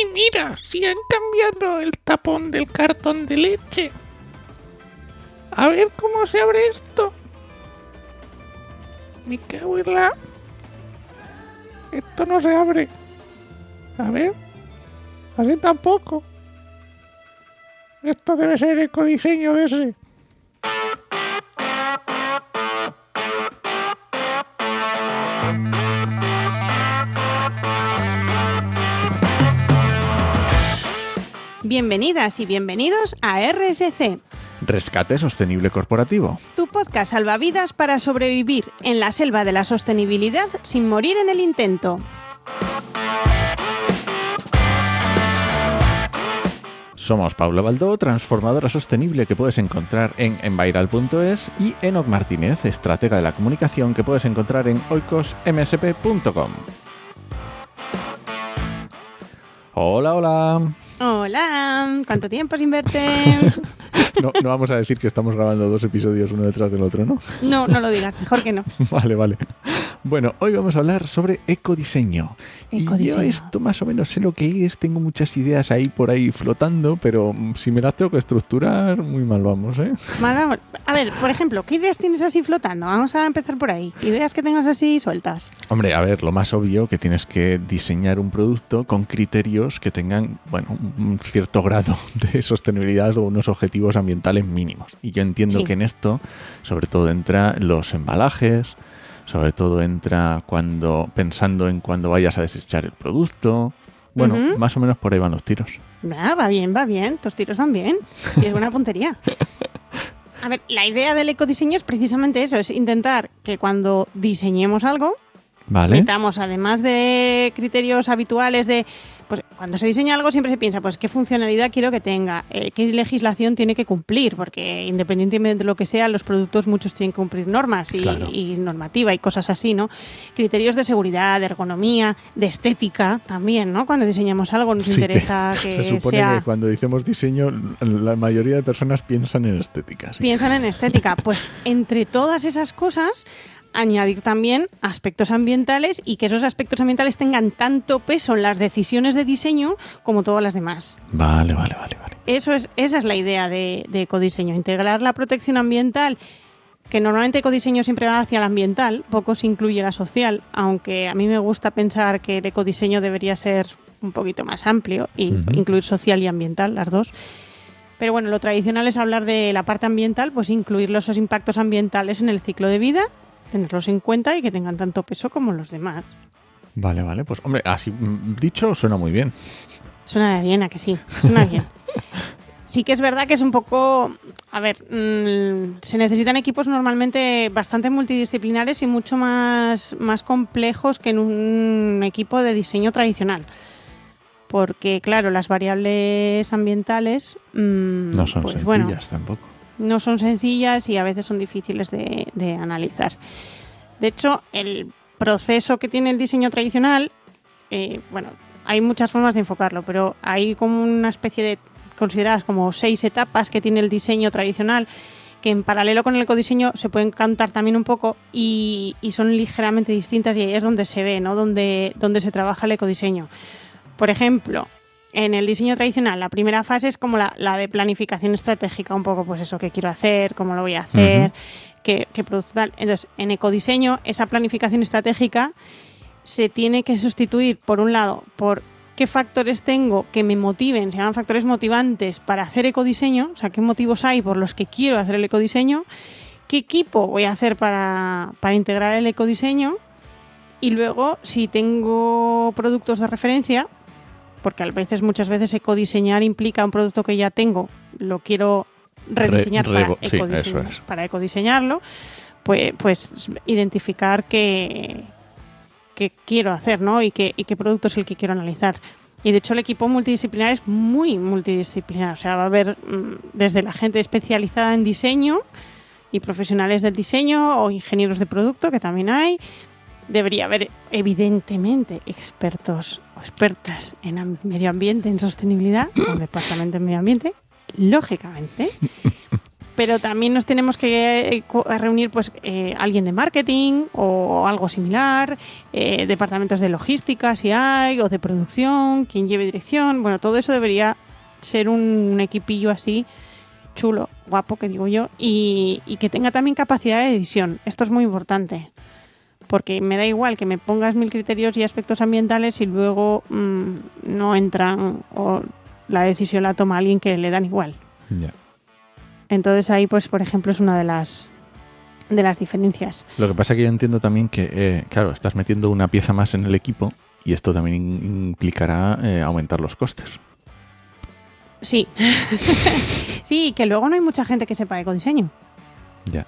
Y mira, si han cambiado el tapón del cartón de leche. A ver cómo se abre esto. Me cago en. Esto no se abre. A ver. Así tampoco. Esto debe ser ecodiseño de ese. Bienvenidas y bienvenidos a RSC, Rescate Sostenible Corporativo. tu podcast salvavidas para sobrevivir en la selva de la sostenibilidad sin morir en el intento. Somos Paula Baldó, transformadora sostenible que puedes encontrar en enviral.es y Enoc Martínez, estratega de la comunicación que puedes encontrar en oicosmsp.com. Hola, hola. Hola, ¿cuánto tiempo sin verte? No, no vamos a decir que estamos grabando dos episodios uno detrás del otro, ¿no? No, no lo digas, mejor que no. Vale, vale. Bueno, hoy vamos a hablar sobre ecodiseño. Y yo Ecodiseño. esto más o menos sé lo que es, tengo muchas ideas ahí por ahí flotando, pero si me las tengo que estructurar, muy mal vamos, ¿eh? Vale, vamos. A ver, por ejemplo, ¿qué ideas tienes así flotando? Vamos a empezar por ahí. Ideas que tengas así sueltas. Hombre, a ver, lo más obvio que tienes que diseñar un producto con criterios que tengan, bueno, un cierto grado de sostenibilidad o unos objetivos ambientales mínimos. Y yo entiendo Sí. que en esto, sobre todo, entra los embalajes, sobre todo entra cuando pensando en cuando vayas a desechar el producto. Bueno, más o menos por ahí van los tiros. Ah, va bien, va bien. Tus tiros van bien. Y es buena puntería. A ver, la idea del ecodiseño es precisamente eso, es intentar que cuando diseñemos algo, ¿Vale? metamos además de criterios habituales de pues cuando se diseña algo siempre se piensa pues qué funcionalidad quiero que tenga eh, qué legislación tiene que cumplir porque independientemente de lo que sea los productos muchos tienen que cumplir normas y, Claro. y normativa y cosas así no criterios de seguridad de ergonomía de estética también no cuando diseñamos algo nos Sí, interesa que, Se supone sea que cuando decimos diseño, la mayoría de personas piensan en estética. sí. piensan en estética. Pues entre todas esas cosas, añadir también aspectos ambientales y que esos aspectos ambientales tengan tanto peso en las decisiones de diseño como todas las demás. Vale, vale, vale, vale. Eso es, esa es la idea de, de ecodiseño, integrar la protección ambiental, que normalmente ecodiseño siempre va hacia la ambiental, poco se incluye la social, aunque a mí me gusta pensar que el ecodiseño debería ser un poquito más amplio y Ujú. incluir social y ambiental, las dos. Pero bueno, lo tradicional es hablar de la parte ambiental, pues incluir esos impactos ambientales en el ciclo de vida, tenerlos en cuenta y que tengan tanto peso como los demás. Vale, vale. Pues, hombre, así mm, dicho, suena muy bien. Suena bien, a que sí, suena bien. Sí que es verdad que es un poco, a ver, mm, se necesitan equipos normalmente bastante multidisciplinares y mucho más, más complejos que en un equipo de diseño tradicional. Porque, claro, las variables ambientales, mm, No son pues, sencillas bueno, tampoco. No son sencillas y a veces son difíciles de, analizar. De hecho, el proceso que tiene el diseño tradicional, eh, bueno, hay muchas formas de enfocarlo, pero hay como una especie de, consideradas como seis etapas que tiene el diseño tradicional, que en paralelo con el ecodiseño se pueden cantar también un poco y, y son ligeramente distintas y ahí es donde se ve, ¿no? Donde, donde se trabaja el ecodiseño. Por ejemplo, en el diseño tradicional, la primera fase es como la, la de planificación estratégica, un poco pues eso, qué quiero hacer, cómo lo voy a hacer, qué, qué producto tal. Entonces, en ecodiseño, esa planificación estratégica se tiene que sustituir, por un lado, por qué factores tengo que me motiven, se llaman factores motivantes para hacer ecodiseño, o sea, qué motivos hay por los que quiero hacer el ecodiseño, qué equipo voy a hacer para, para integrar el ecodiseño y luego, si tengo productos de referencia, porque a veces, muchas veces, ecodiseñar implica un producto que ya tengo, lo quiero rediseñar Re- para, sí, ecodiseñar- eso es. para ecodiseñarlo, pues, pues identificar qué, qué quiero hacer, ¿no? Y qué, y qué producto es el que quiero analizar. Y de hecho el equipo multidisciplinar es muy multidisciplinar. O sea, va a haber mm, desde la gente especializada en diseño y profesionales del diseño o ingenieros de producto, que también hay. Debería haber, evidentemente, expertos o expertas en medio ambiente, en sostenibilidad, o departamento de medio ambiente, lógicamente. pero también nos tenemos que eh, reunir pues eh, alguien de marketing o algo similar, eh, departamentos de logística si hay, o de producción, quien lleve dirección, bueno, todo eso debería ser un, un equipillo así chulo, guapo, que digo yo, y, y que tenga también capacidad de edición. Esto es muy importante. Porque me da igual que me pongas mil criterios y aspectos ambientales y luego mm, no entran o la decisión la toma alguien que le dan igual. Ya. Entonces ahí, pues, por ejemplo, es una de las de las diferencias. Lo que pasa es que yo entiendo también que, eh, claro, estás metiendo una pieza más en el equipo y esto también implicará eh, aumentar los costes. Sí. sí, que luego no hay mucha gente que sepa ecodiseño. Ya.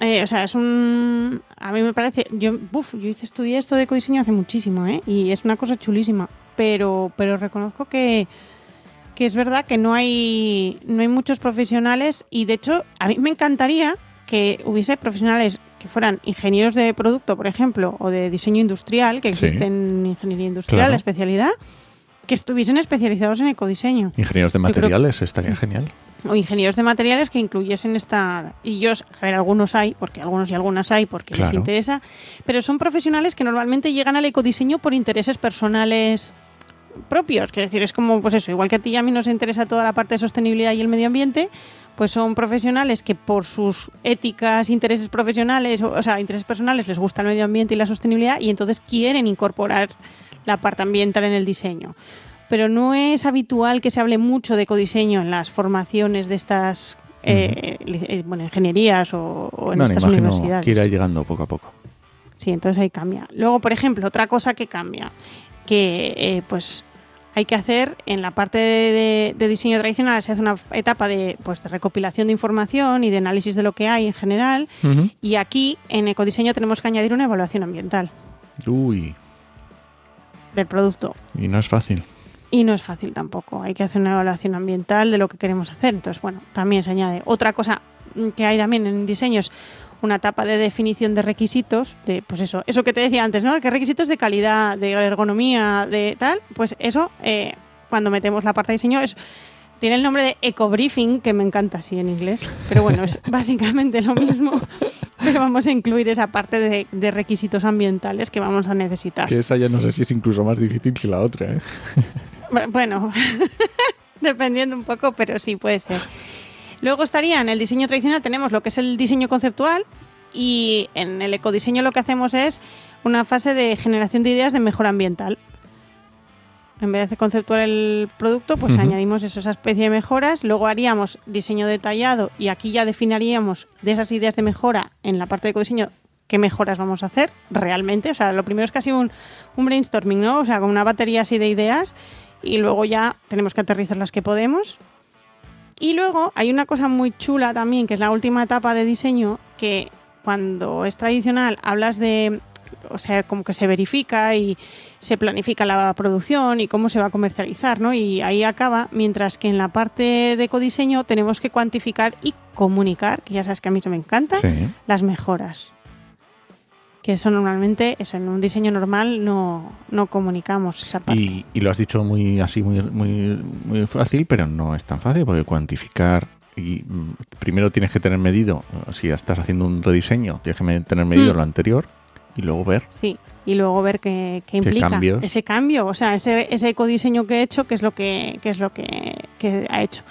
Eh, o sea, es un. A mí me parece. Yo, uf, yo hice, estudié esto de ecodiseño hace muchísimo, ¿eh? Y es una cosa chulísima. Pero, pero reconozco que, que es verdad que no hay, no hay muchos profesionales. Y de hecho, a mí me encantaría que hubiese profesionales que fueran ingenieros de producto, por ejemplo, o de diseño industrial, que Sí. existen en ingeniería industrial, Claro. la especialidad, que estuviesen especializados en ecodiseño Ingenieros de creo- materiales, estaría genial. O ingenieros de materiales que incluyesen esta y yo a ver algunos hay porque algunos y algunas hay porque les interesa pero son profesionales que normalmente llegan al ecodiseño por intereses personales propios. Que decir es como pues eso igual que a ti y a mí nos interesa toda la parte de sostenibilidad y el medio ambiente pues son profesionales que por sus éticas intereses profesionales o, o sea intereses personales les gusta el medio ambiente y la sostenibilidad y entonces quieren incorporar la parte ambiental en el diseño pero no es habitual que se hable mucho de ecodiseño en las formaciones de estas eh, eh, bueno, ingenierías o, o en no, estas imagino universidades. que irá llegando poco a poco. Sí, entonces ahí cambia. Luego, por ejemplo, otra cosa que cambia, que eh, pues hay que hacer en la parte de, de diseño tradicional, se hace una etapa de, pues, de recopilación de información y de análisis de lo que hay en general. Y aquí, en ecodiseño, tenemos que añadir una evaluación ambiental Uy, del producto. y no es fácil. Y no es fácil tampoco. Hay que hacer una evaluación ambiental de lo que queremos hacer. Entonces, bueno, también se añade. Otra cosa que hay también en diseño es una etapa de definición de requisitos, de pues eso, eso que te decía antes, ¿no? ¿Qué requisitos de calidad, de ergonomía, de tal? Pues eso, eh, cuando metemos la parte de diseño, es, tiene el nombre de eco-briefing, que me encanta así en inglés, pero bueno, es básicamente lo mismo, pero vamos a incluir esa parte de, de requisitos ambientales que vamos a necesitar. Que esa ya no sé si es incluso más difícil que la otra, ¿eh? Bu- Bueno, dependiendo un poco, pero sí puede ser. Luego estaría en el diseño tradicional, tenemos lo que es el diseño conceptual y en el ecodiseño lo que hacemos es una fase de generación de ideas de mejora ambiental. En vez de conceptuar el producto, pues añadimos eso, esa especie de mejoras. Luego haríamos diseño detallado y aquí ya definiríamos de esas ideas de mejora en la parte de ecodiseño qué mejoras vamos a hacer realmente. O sea, lo primero es casi un, un brainstorming, ¿no? O sea, con una batería así de ideas y luego ya tenemos que aterrizar las que podemos. Y luego hay una cosa muy chula también, que es la última etapa de diseño, que cuando es tradicional hablas de, o sea, como que se verifica y se planifica la producción y cómo se va a comercializar, ¿no? Y ahí acaba, mientras que en la parte de ecodiseño tenemos que cuantificar y comunicar, que ya sabes que a mí eso me encanta, Sí. las mejoras. Que eso normalmente, eso en un diseño normal no, no comunicamos esa parte. Y, y lo has dicho muy así, muy, muy, muy fácil, pero no es tan fácil porque cuantificar y mm, primero tienes que tener medido, si estás haciendo un rediseño, tienes que tener medido Mm. lo anterior y luego ver. Sí, y luego ver qué, qué implica cambios? ese cambio, o sea, ese, ese ecodiseño que he hecho, qué es lo que, qué es lo que, que ha hecho.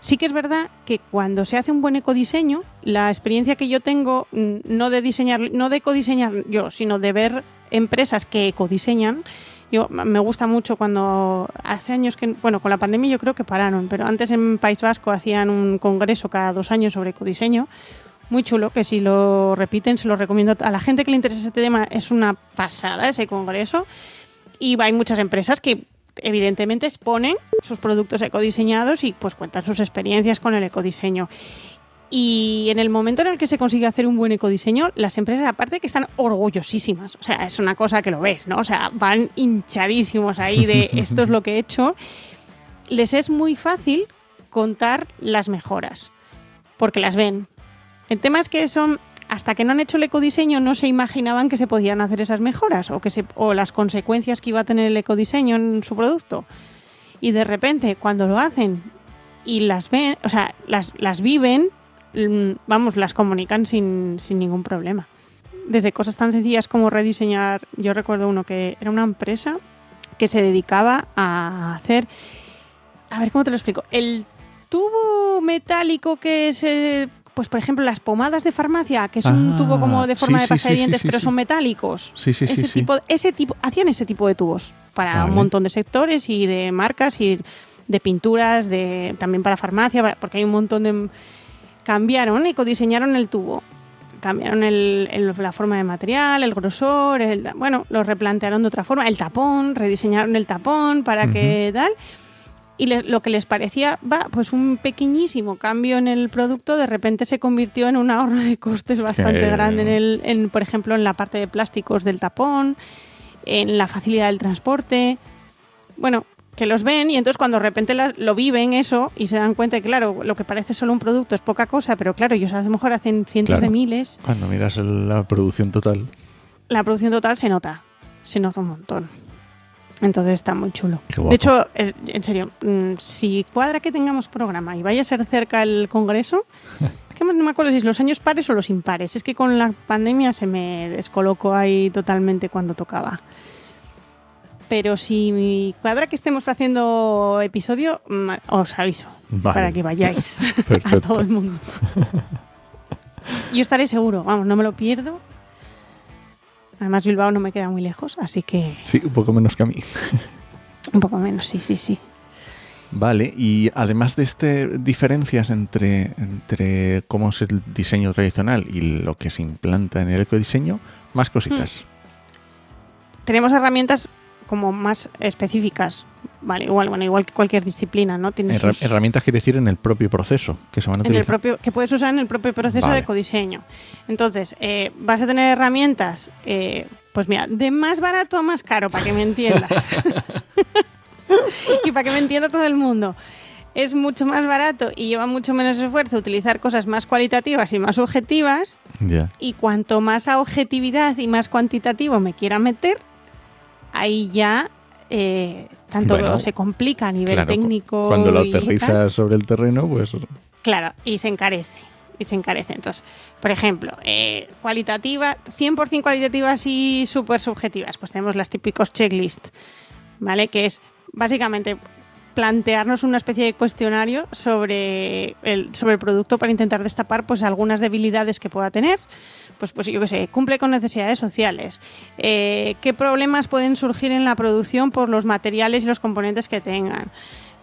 Sí que es verdad que cuando se hace un buen ecodiseño, la experiencia que yo tengo, mm, no de diseñar, no de ecodiseñar yo, sino de ver empresas que ecodiseñan, yo me gusta mucho cuando hace años que, bueno, con la pandemia yo creo que pararon, pero antes en País Vasco hacían un congreso cada dos años sobre ecodiseño muy chulo, que si lo repiten se lo recomiendo a la gente que le interesa ese tema. Es una pasada ese congreso. Y hay muchas empresas que evidentemente exponen sus productos ecodiseñados y pues cuentan sus experiencias con el ecodiseño. Y en el momento en el que se consigue hacer un buen ecodiseño, las empresas aparte que están orgullosísimas. O sea, es una cosa que lo ves, ¿no? O sea, van hinchadísimos ahí de esto es lo que he hecho. Les es muy fácil contar las mejoras, porque las ven. El tema es que son, hasta que no han hecho el ecodiseño, no se imaginaban que se podían hacer esas mejoras o, que o las consecuencias que iba a tener el ecodiseño en su producto. Y de repente, cuando lo hacen y las ven, o sea, las, las viven, mm, vamos, las comunican sin, sin ningún problema. Desde cosas tan sencillas como rediseñar, yo recuerdo uno que era una empresa que se dedicaba a hacer, a ver cómo te lo explico, el tubo metálico que se pues por ejemplo las pomadas de farmacia, que es un Ah, tubo como de forma sí, de pasta sí, de dientes, sí, pero son metálicos. Sí, sí, sí, ese tipo, ese tipo, hacían ese tipo de tubos para Vale. un montón de sectores y de marcas y de pinturas, de también para farmacia, porque hay un montón de cambiaron, ecodiseñaron el tubo. Cambiaron el- el- la forma de material, el grosor, el- bueno, lo replantearon de otra forma, el tapón, rediseñaron el tapón para que tal. Y le- lo que les parecía, va, pues un pequeñísimo cambio en el producto, de repente se convirtió en un ahorro de costes bastante grande, en el, en, por ejemplo, en la parte de plásticos del tapón, en la facilidad del transporte. Bueno, que los ven y entonces cuando de repente lo viven eso y se dan cuenta que, claro, lo que parece solo un producto es poca cosa, pero claro, ellos a lo mejor hacen cientos Claro. de miles, Cuando miras la producción total. la producción total se nota, se nota un montón. Entonces está muy chulo. De hecho, en serio, mm, si cuadra que tengamos programa y vaya a ser cerca el congreso, es que no me acuerdo si es los años pares o los impares. Es que con la pandemia se me descolocó ahí totalmente cuando tocaba. Pero si cuadra que estemos haciendo episodio, mm, os aviso Vale. para que vayáis a todo el mundo. Yo estaré seguro, vamos, no me lo pierdo. Además, Bilbao no me queda muy lejos, así que Sí, un poco menos que a mí. un poco menos, sí, sí, sí. Vale, y además de este diferencias entre, entre cómo es el diseño tradicional y lo que se implanta en el ecodiseño, más cositas. Tenemos herramientas como más específicas, vale, igual, bueno, igual que cualquier disciplina, ¿no? Herra- sus- herramientas quiere decir en el propio proceso que se van a en el utilizar. propio, que puedes usar en el propio proceso Vale. de ecodiseño. Entonces, eh, vas a tener herramientas, eh, pues mira, de más barato a más caro, para que me entiendas. y para que me entienda todo el mundo. Es mucho más barato y lleva mucho menos esfuerzo utilizar cosas más cualitativas y más objetivas. Ya. Y cuanto más a objetividad y más cuantitativo me quiera meter, ahí ya eh, tanto Bueno, se complica a nivel Claro, técnico. Cuando lo aterrizas sobre el terreno, pues Claro, y se encarece. Y se encarece. Entonces, por ejemplo, eh, cualitativa, 100% cualitativas y súper subjetivas. Pues tenemos las típicos checklist, ¿vale? Que es básicamente plantearnos una especie de cuestionario sobre el, sobre el producto para intentar destapar pues algunas debilidades que pueda tener. Pues, pues yo qué sé, cumple con necesidades sociales. Eh, ¿Qué problemas pueden surgir en la producción por los materiales y los componentes que tengan?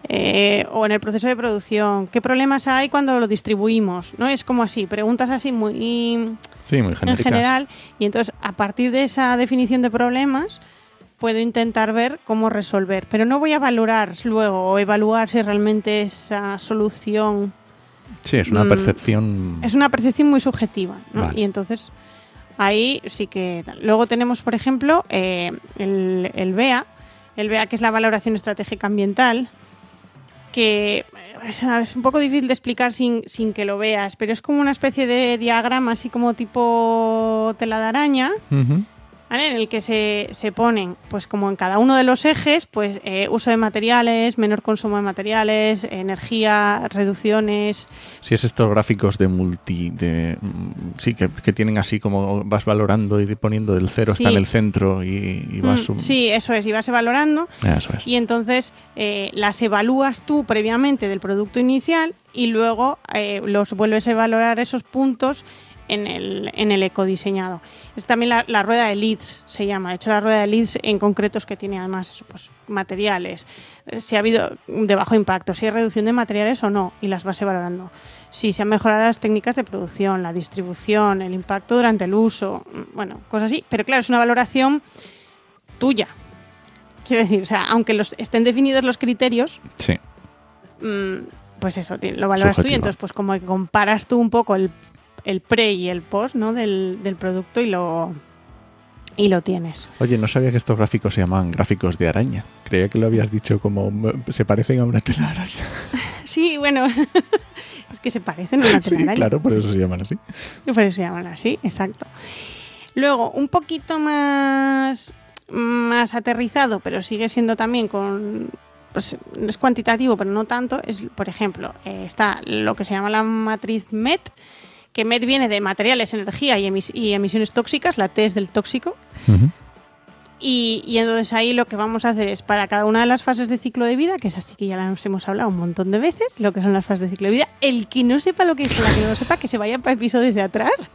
Eh, o en el proceso de producción. ¿Qué problemas hay cuando lo distribuimos? ¿No? Es como así, preguntas así muy sí, muy en general. Y entonces, a partir de esa definición de problemas, puedo intentar ver cómo resolver. Pero no voy a valorar luego o evaluar si realmente esa solución Sí, es una Mm, percepción. es una percepción muy subjetiva. ¿no? Vale. Y entonces, ahí sí que. Luego tenemos, por ejemplo, eh, el, el BEA, el BEA que es la valoración estratégica ambiental, que es, es un poco difícil de explicar sin, sin que lo veas, pero es como una especie de diagrama, así como tipo tela de araña, Ujú. ¿Vale? en el que se, se ponen, pues como en cada uno de los ejes, pues eh, uso de materiales, menor consumo de materiales, energía, reducciones, Sí, es estos gráficos de multi. De, mm, sí, que, que tienen así como vas valorando y poniendo el cero está Sí. en el centro y, y vas. Mm, un- Sí, eso es, y vas evaluando Eso es. y entonces eh, las evalúas tú previamente del producto inicial y luego eh, los vuelves a valorar esos puntos en el, en el ecodiseñado. Es también la, la rueda de leads, se llama. De hecho, la rueda de leads en concreto es que tiene además pues, materiales, eh, si ha habido de bajo impacto, si hay reducción de materiales o no, y las vas evaluando. Si se han mejorado las técnicas de producción, la distribución, el impacto durante el uso, mm, bueno, cosas así. Pero claro, es una valoración tuya. Quiero decir, o sea, aunque los, estén definidos los criterios, Sí. mm, pues eso, lo valoras tú y Subjetivo. entonces pues como que comparas tú un poco el, el pre y el post ¿no? del, del producto y lo, y lo tienes. Oye, no sabía que estos gráficos se llamaban gráficos de araña. Creía que lo habías dicho como se parecen a una telaraña. Sí, bueno, es que se parecen a una Sí, telaraña. claro, por eso se llaman así. Por eso se llaman así, exacto. Luego, un poquito más, más aterrizado, pero sigue siendo también con pues, es cuantitativo, pero no tanto, es, por ejemplo, eh, está lo que se llama la matriz MET, que MET viene de materiales, energía y, emis- y emisiones tóxicas, la T es del tóxico, y, y entonces ahí lo que vamos a hacer es para cada una de las fases de ciclo de vida, que es así que ya las hemos hablado un montón de veces, lo que son las fases de ciclo de vida, el que no sepa lo que es, la que no lo sepa, que se vaya para episodios de atrás.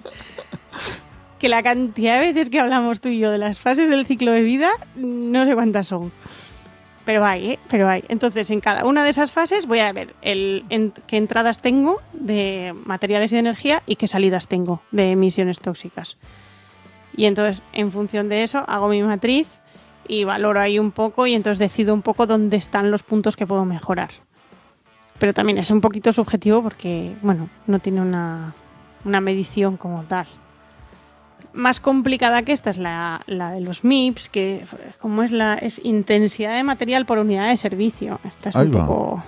Que la cantidad de veces que hablamos tú y yo de las fases del ciclo de vida, no sé cuántas son. Pero hay, ¿eh? Pero hay. Entonces, en cada una de esas fases voy a ver qué entradas tengo de materiales y de energía y qué salidas tengo de emisiones tóxicas. Y entonces, en función de eso, hago mi matriz y valoro ahí un poco y entonces decido un poco dónde están los puntos que puedo mejorar. Pero también es un poquito subjetivo porque, bueno, no tiene una, una medición como tal. Más complicada que esta es la, la de los MIPS, que como es la es intensidad de material por unidad de servicio. Esta es Ahí un va. poco...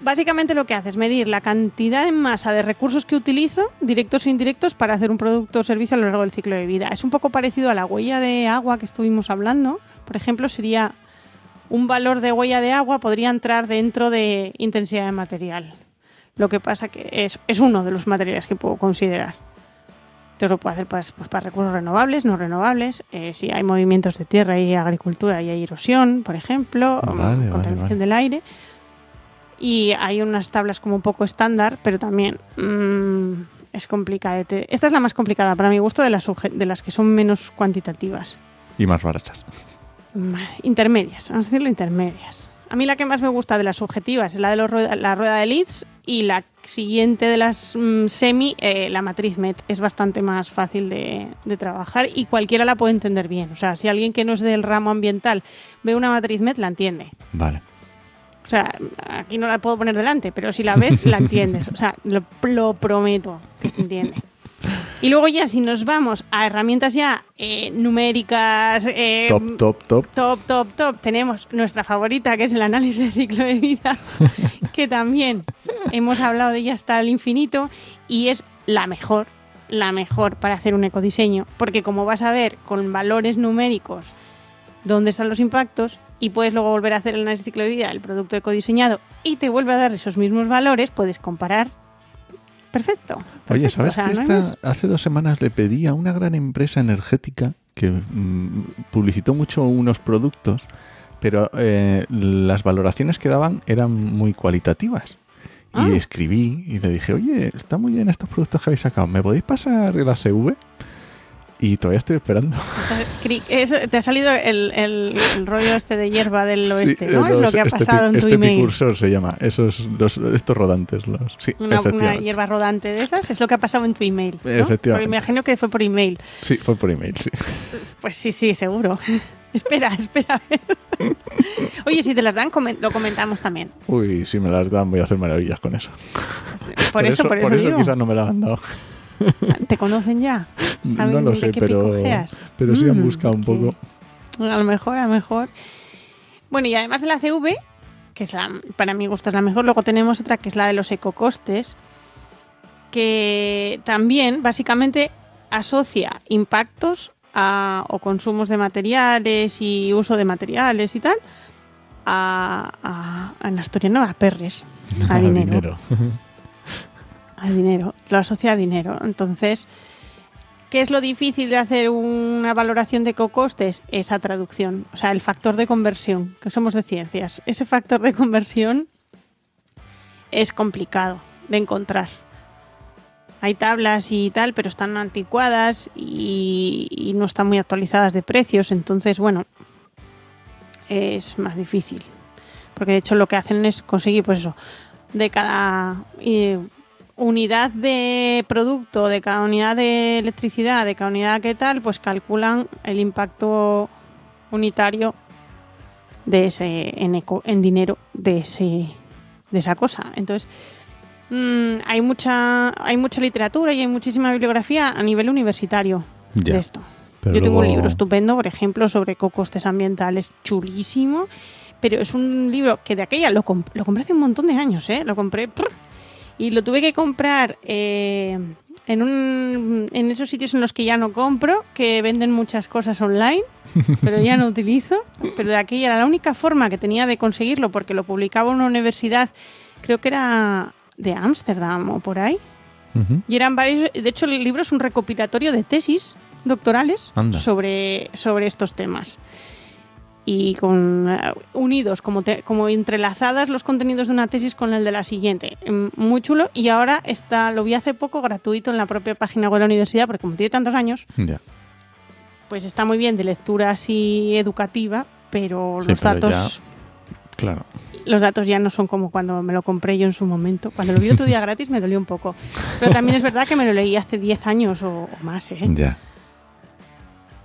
Básicamente lo que hace es medir la cantidad en masa de recursos que utilizo, directos e indirectos, para hacer un producto o servicio a lo largo del ciclo de vida. Es un poco parecido a la huella de agua que estuvimos hablando. Por ejemplo, sería un valor de huella de agua podría entrar dentro de intensidad de material. Lo que pasa que es, es uno de los materiales que puedo considerar. Entonces lo puedo hacer pues, pues, para recursos renovables, no renovables, eh, si hay movimientos de tierra y agricultura y hay erosión, por ejemplo, o Vale, contaminación vale, del aire. Y hay unas tablas como un poco estándar, pero también mm, es complicada. Esta es la más complicada para mi gusto de las, de las que son menos cuantitativas. Y más baratas. Mm, Intermedias, vamos a decirlo intermedias. A mí la que más me gusta de las subjetivas es la de los rueda- la rueda de leads y la siguiente de las mm, semi, eh, la matriz MET. Es bastante más fácil de, de trabajar y cualquiera la puede entender bien. O sea, si alguien que no es del ramo ambiental ve una matriz MET, la entiende. Vale. O sea, aquí no la puedo poner delante, pero si la ves, la entiendes. O sea, lo, lo prometo que se entiende. Y luego ya, si nos vamos a herramientas ya eh, numéricas, eh, Top, top, top. top, top, top, tenemos nuestra favorita, que es el análisis de ciclo de vida, que también hemos hablado de ella hasta el infinito y es la mejor, la mejor para hacer un ecodiseño, porque como vas a ver con valores numéricos dónde están los impactos y puedes luego volver a hacer el análisis de ciclo de vida del producto ecodiseñado y te vuelve a dar esos mismos valores, puedes comparar. Perfecto. Oye, ¿sabes o sea, que no esta- hace dos semanas le pedí a una gran empresa energética que mm, publicitó mucho unos productos, pero eh, las valoraciones que daban eran muy cualitativas. Ah. Y escribí y le dije, oye, está muy bien estos productos que habéis sacado, ¿me podéis pasar el ASV? Y todavía estoy esperando. Eso- te ha salido el, el- el rollo este de hierba del Sí, oeste, ¿no? los- es lo que ha este pasado pi- en tu este email. se llama, esos, los- estos rodantes. Los, sí, Una, una hierba rodante de esas es lo que ha pasado en tu email. ¿no? Efectivamente. Me imagino que fue por email. Sí, fue por email, sí. Pues sí, sí, seguro. espera, espera. a ver. Oye, si te las dan, lo comentamos también. Uy, si me las dan voy a hacer maravillas con eso. Por, eso, por eso, digo. quizás no me la han dado. ¿Te conocen ya? ¿Saben No lo sé, pero, picojeas? pero sí han Mm, buscado un poco. A lo mejor, a lo mejor. Bueno, y además de la CV, que es la, para mi gusto es la mejor, luego tenemos otra que es la de los ecocostes, que también básicamente asocia impactos a- o consumos de materiales y uso de materiales y tal a, a, en asturiano a perres, a dinero. a dinero, lo asocia a dinero. Entonces, ¿qué es lo difícil de hacer una valoración de ecocostes? Esa traducción, o sea, el factor de conversión, que somos de ciencias. Ese factor de conversión es complicado de encontrar. Hay tablas y tal, pero están anticuadas y, y no están muy actualizadas de precios, entonces, bueno, es más difícil. Porque de hecho lo que hacen es conseguir, pues eso, de cada eh, unidad de producto, de cada unidad de electricidad, de cada unidad que tal, pues calculan el impacto unitario de ese en, eco- en dinero de ese de esa cosa. Entonces, mm, hay mucha hay mucha literatura y hay muchísima bibliografía a nivel universitario Ya, de esto. Yo tengo un libro estupendo, por ejemplo, sobre costes ambientales, chulísimo, pero es un libro que de aquella lo, comp- lo compré hace un montón de años, ¿eh? Lo compré prr, y lo tuve que comprar eh, en, un, en esos sitios en los que ya no compro, que venden muchas cosas online, pero ya no utilizo. Pero de aquella era la única forma que tenía de conseguirlo, porque lo publicaba una universidad, creo que era de Ámsterdam o por ahí. Y eran varios, de hecho el libro es un recopilatorio de tesis doctorales Anda. sobre, sobre estos temas. Y con eh, unidos, como, te- como entrelazadas los contenidos de una tesis con el de la siguiente. Mm, Muy chulo. Y ahora está, lo vi hace poco gratuito en la propia página web de la universidad, porque como tiene tantos años, Ya. pues está muy bien de lectura así educativa, pero Sí, los pero datos Claro. los datos ya no son como cuando me lo compré yo en su momento. Cuando lo vi otro día gratis me dolió un poco. Pero también es verdad que me lo leí hace 10 años o, o más, ¿eh? Ya.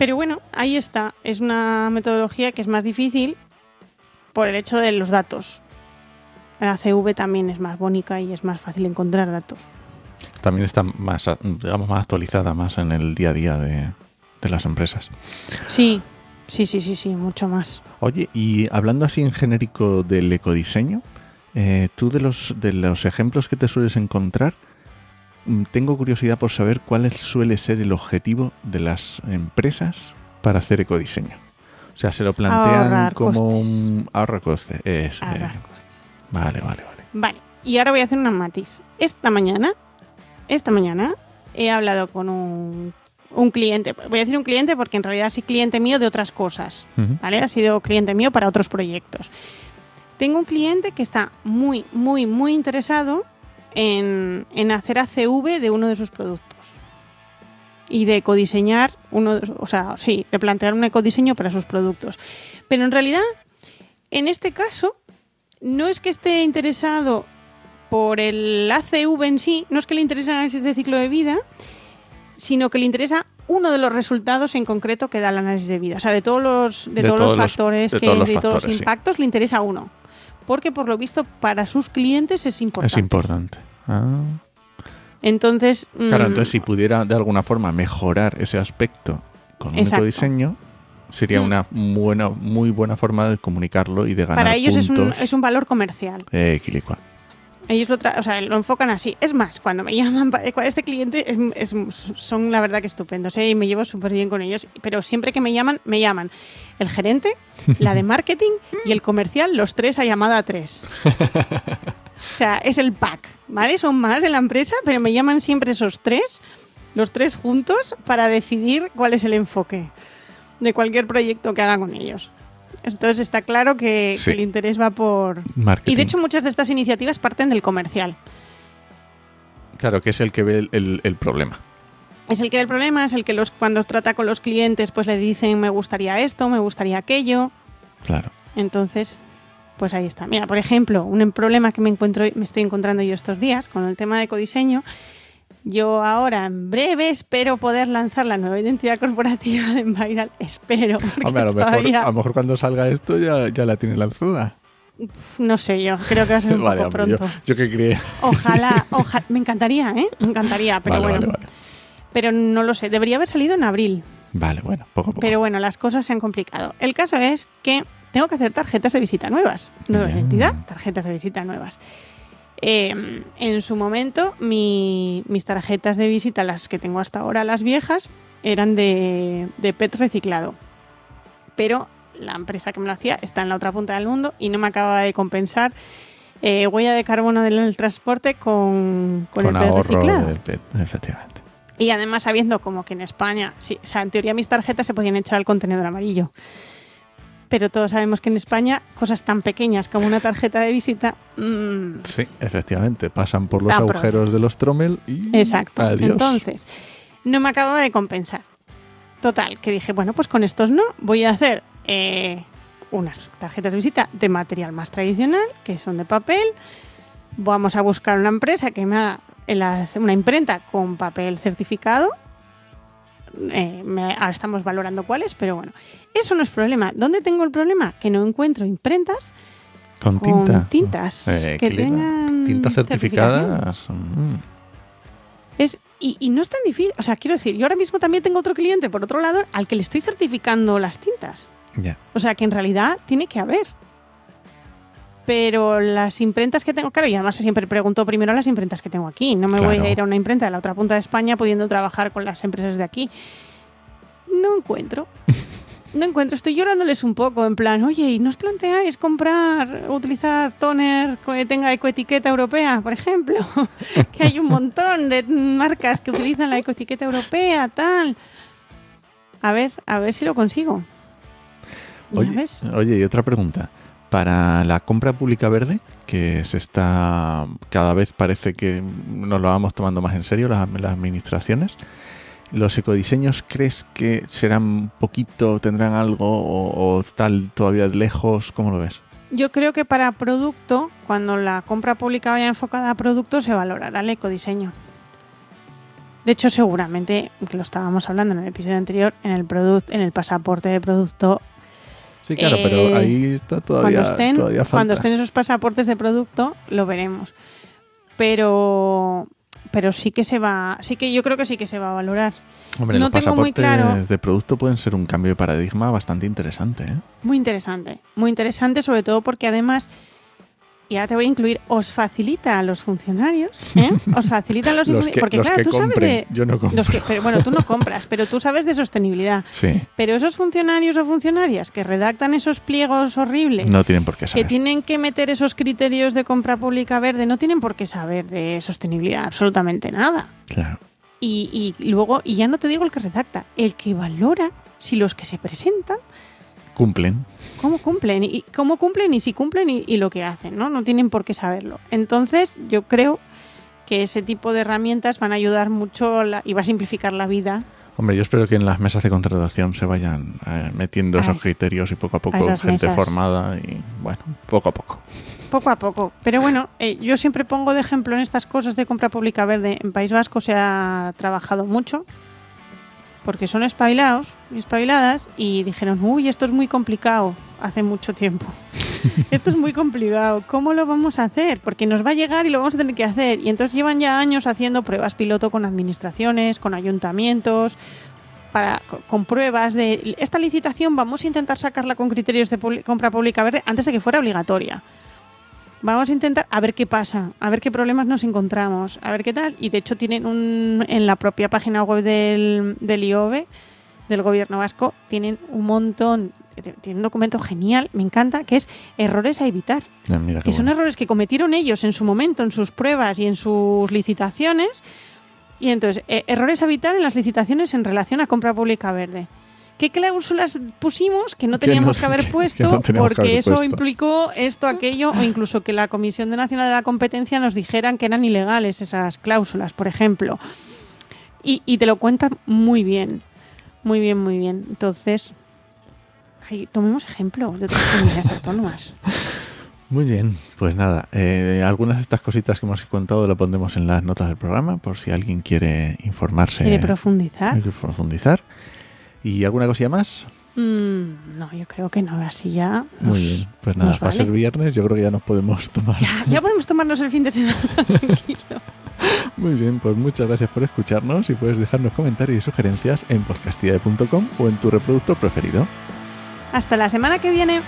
Pero bueno, ahí está. Es una metodología que es más difícil por el hecho de los datos. La CV también es más bonita y es más fácil encontrar datos. También está más, digamos, más actualizada, más en el día a día de, de las empresas. Sí, sí, sí, sí, sí, mucho más. Oye, y hablando así en genérico del ecodiseño, eh, tú de los, de los ejemplos que te sueles encontrar, tengo curiosidad por saber cuál suele ser el objetivo de las empresas para hacer ecodiseño. O sea, se lo plantean Ahorrar como costes. un ahorro coste. Es, eh, costes. vale, vale, vale. Vale, y ahora voy a hacer un matiz. Esta mañana, esta mañana, he hablado con un, un cliente. Voy a decir un cliente porque en realidad sí cliente mío de otras cosas. ¿vale? Ha sido cliente mío para otros proyectos. Tengo un cliente que está muy, muy, muy interesado en, en hacer ACV de uno de sus productos. Y de ecodiseñar uno, o sea, sí, de plantear un ecodiseño para sus productos. Pero en realidad, en este caso, no es que esté interesado por el ACV en sí, no es que le interese el análisis de ciclo de vida, sino que le interesa uno de los resultados en concreto que da el análisis de vida. O sea, de todos los, de De todos todos los los- factores, de que, todos los de todos los sí. impactos, le interesa uno. Porque por lo visto para sus clientes es importante. Es importante. Ah. Entonces, Claro, mm, entonces si pudiera de alguna forma mejorar ese aspecto con un ecodiseño, sería Mm. una buena, muy buena forma de comunicarlo y de ganar para ellos es un, es un valor comercial. Eh. Ellos lo, tra- o sea, lo enfocan así. Es más, cuando me llaman, este cliente es- es- son la verdad que estupendos ¿eh? y me llevo súper bien con ellos. Pero siempre que me llaman, me llaman el gerente, la de marketing y el comercial, los tres a llamada tres. O sea, es el pack, ¿vale? Son más en la empresa, pero me llaman siempre esos tres, los tres juntos, para decidir cuál es el enfoque de cualquier proyecto que haga con ellos. Entonces está claro que, Sí. que el interés va por, Marketing. y de hecho muchas de estas iniciativas parten del comercial. claro, que es el que ve el, el- el problema. Es el que ve el problema, es el que los, cuando trata con los clientes pues le dicen me gustaría esto, me gustaría aquello. Claro. Entonces, pues ahí está. Mira, por ejemplo, un problema que me encuentro, me estoy encontrando yo estos días con el tema de ecodiseño. Yo ahora en breve espero poder lanzar la nueva identidad corporativa de Enviral. Espero. Hombre, a lo, mejor, todavía- a lo mejor cuando salga esto ya, ya la tiene lanzada. No sé yo, creo que va a ser un Vale, poco pronto. yo, yo que creía. Ojalá, ojalá, me encantaría, ¿eh? Me encantaría, pero vale, bueno. vale. Pero no lo sé, debería haber salido en abril. Vale, bueno, poco a poco. Pero bueno, las cosas se han complicado. El caso es que tengo que hacer tarjetas de visita nuevas. Nueva identidad, tarjetas de visita nuevas. Eh, en su momento, mi- mis tarjetas de visita, las que tengo hasta ahora, las viejas, eran de, de PET reciclado. Pero la empresa que me lo hacía está en la otra punta del mundo y no me acaba de compensar eh, huella de carbono del transporte con, con, con el PET reciclado. del PET, efectivamente. Y además sabiendo como que en España, sí, o sea, en teoría mis tarjetas se podían echar al contenedor amarillo. Pero todos sabemos que en España cosas tan pequeñas como una tarjeta de visita... mm, Sí, efectivamente. Pasan por los agujeros de los trommel y. exacto. Adiós. Entonces, no me acababa de compensar. Total, que dije, bueno, pues con estos no. Voy a hacer eh, unas tarjetas de visita de material más tradicional, que son de papel. Vamos a buscar una empresa que me haga las- una imprenta con papel certificado. Eh, me- ahora estamos valorando cuáles, pero bueno, eso no es problema. ¿Dónde tengo el problema? Que no encuentro imprentas Con con tinta. tintas Eh, que tengan Tintas certificadas. mm. Es, y, y no es tan difícil. O sea, quiero decir, yo ahora mismo también tengo otro cliente, por otro lado, al que le estoy certificando las tintas. O sea, que en realidad tiene que haber. Pero las imprentas que tengo, claro, y además siempre pregunto primero las imprentas que tengo aquí. No me voy a ir a una imprenta de la otra punta de España pudiendo trabajar con las empresas de aquí. No encuentro. No encuentro. Estoy llorándoles un poco, en plan, oye, ¿y no os planteáis comprar, utilizar toner que tenga ecoetiqueta europea, por ejemplo? que hay un montón de marcas que utilizan la ecoetiqueta europea, tal. A ver, a ver si lo consigo. ¿Ya Oye, oye, y otra pregunta. Para la compra pública verde, que se está. cada vez parece que nos lo vamos tomando más en serio las, administraciones. ¿Los ecodiseños crees que serán poquito, tendrán algo o, o están todavía lejos? ¿Cómo lo ves? Yo creo que para producto, cuando la compra pública vaya enfocada a producto, se valorará el ecodiseño. De hecho, seguramente, que lo estábamos hablando en el episodio anterior, en el en el pasaporte de producto, Sí, claro, Eh, pero ahí está todavía, cuando estén, todavía falta. cuando estén esos pasaportes de producto, lo veremos. Pero, pero sí que se va, sí que yo creo que sí que se va a valorar. Hombre, no los tengo muy pasaportes claro. de producto pueden ser un cambio de paradigma bastante interesante. ¿eh? Muy interesante, muy interesante, sobre todo porque además, y ahora te voy a incluir, os facilita a los funcionarios, ¿eh? os facilita a los, Los que, porque los claro, que tú sabes de yo no compro. los que, pero, bueno, tú no compras, pero tú sabes de sostenibilidad. Sí, Pero esos funcionarios o funcionarias que redactan esos pliegos horribles, no tienen por qué que saber. tienen que meter esos criterios de compra pública verde, no tienen por qué saber de sostenibilidad absolutamente nada. Claro. Y, y luego, y ya no te digo el que redacta, el que valora si los que se presentan Cumplen. Cómo cumplen y cómo cumplen y si cumplen y, y lo que hacen, ¿no? No tienen por qué saberlo. Entonces, yo creo que ese tipo de herramientas van a ayudar mucho la- y va a simplificar la vida Hombre, yo espero que en las mesas de contratación se vayan eh, metiendo A esos es- criterios y poco a poco gente mesas. formada y bueno, poco a poco. poco a poco. Pero bueno, eh, yo siempre pongo de ejemplo en estas cosas de compra pública verde. En País Vasco se ha trabajado mucho porque son espabilados y espabiladas y dijeron, uy, esto es muy complicado hace mucho tiempo. esto es muy complicado. ¿Cómo lo vamos a hacer? Porque nos va a llegar y lo vamos a tener que hacer. Y entonces llevan ya años haciendo pruebas piloto con administraciones, con ayuntamientos, para, co- con pruebas de esta licitación vamos a intentar sacarla con criterios de compra pública verde antes de que fuera obligatoria. Vamos a intentar a ver qué pasa, a ver qué problemas nos encontramos, a ver qué tal. Y de hecho tienen un en la propia página web del, del del gobierno vasco, tienen un montón, tienen un documento genial, me encanta, que es errores a evitar. Qué Que son bueno. errores que cometieron ellos en su momento, en sus pruebas y en sus licitaciones. Y entonces, eh, errores a evitar en las licitaciones en relación a compra pública verde. ¿Qué cláusulas pusimos que no Que teníamos no- que haber que- que puesto no porque haber eso puesto. implicó esto, aquello, o incluso que la Comisión de Nacional de la Competencia nos dijeran que eran ilegales esas cláusulas, por ejemplo? Y, y te lo cuentan muy bien, muy bien, muy bien. Entonces, ay, tomemos ejemplo de otras comunidades autónomas. Muy bien, pues nada, eh, algunas de estas cositas que hemos contado lo pondremos en las notas del programa por si alguien quiere informarse ¿Y de profundizar? y profundizar. ¿Y alguna cosilla más? Mm, no, yo creo que no, así ya. Muy bien, pues nada, va a ser viernes, yo creo que ya nos podemos tomar. Ya, ya podemos tomarnos el fin de semana tranquilo. Muy bien, pues muchas gracias por escucharnos y puedes dejarnos comentarios y sugerencias en podcastilla.com o en tu reproductor preferido. Hasta la semana que viene.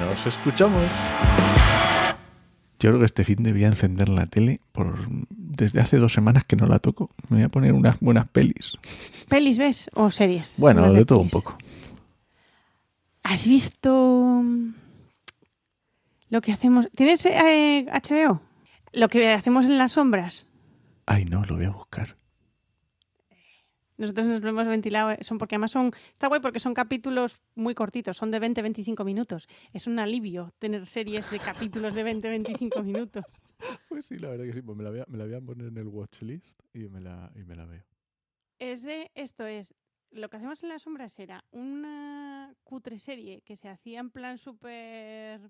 Nos escuchamos. Yo creo que este fin debía encender la tele por desde hace dos semanas que no la toco. Me voy a poner unas buenas pelis. ¿Pelis ves o series? Bueno, de todo un poco. ¿Has visto mm, lo que hacemos? ¿Tienes eh, HBO? Lo que hacemos en las sombras. Ay, no, lo voy a buscar. Nosotros nos lo hemos ventilado, eh, son porque además son, está guay porque son capítulos muy cortitos, son de 20-25 minutos. Es un alivio tener series de capítulos de 20-25 minutos. Pues sí, la verdad que sí, pues me la voy a, me la voy a poner en el watchlist y me la, y me la veo. Es de, esto es, lo que hacemos en las sombras era una cutre serie que se hacía en plan súper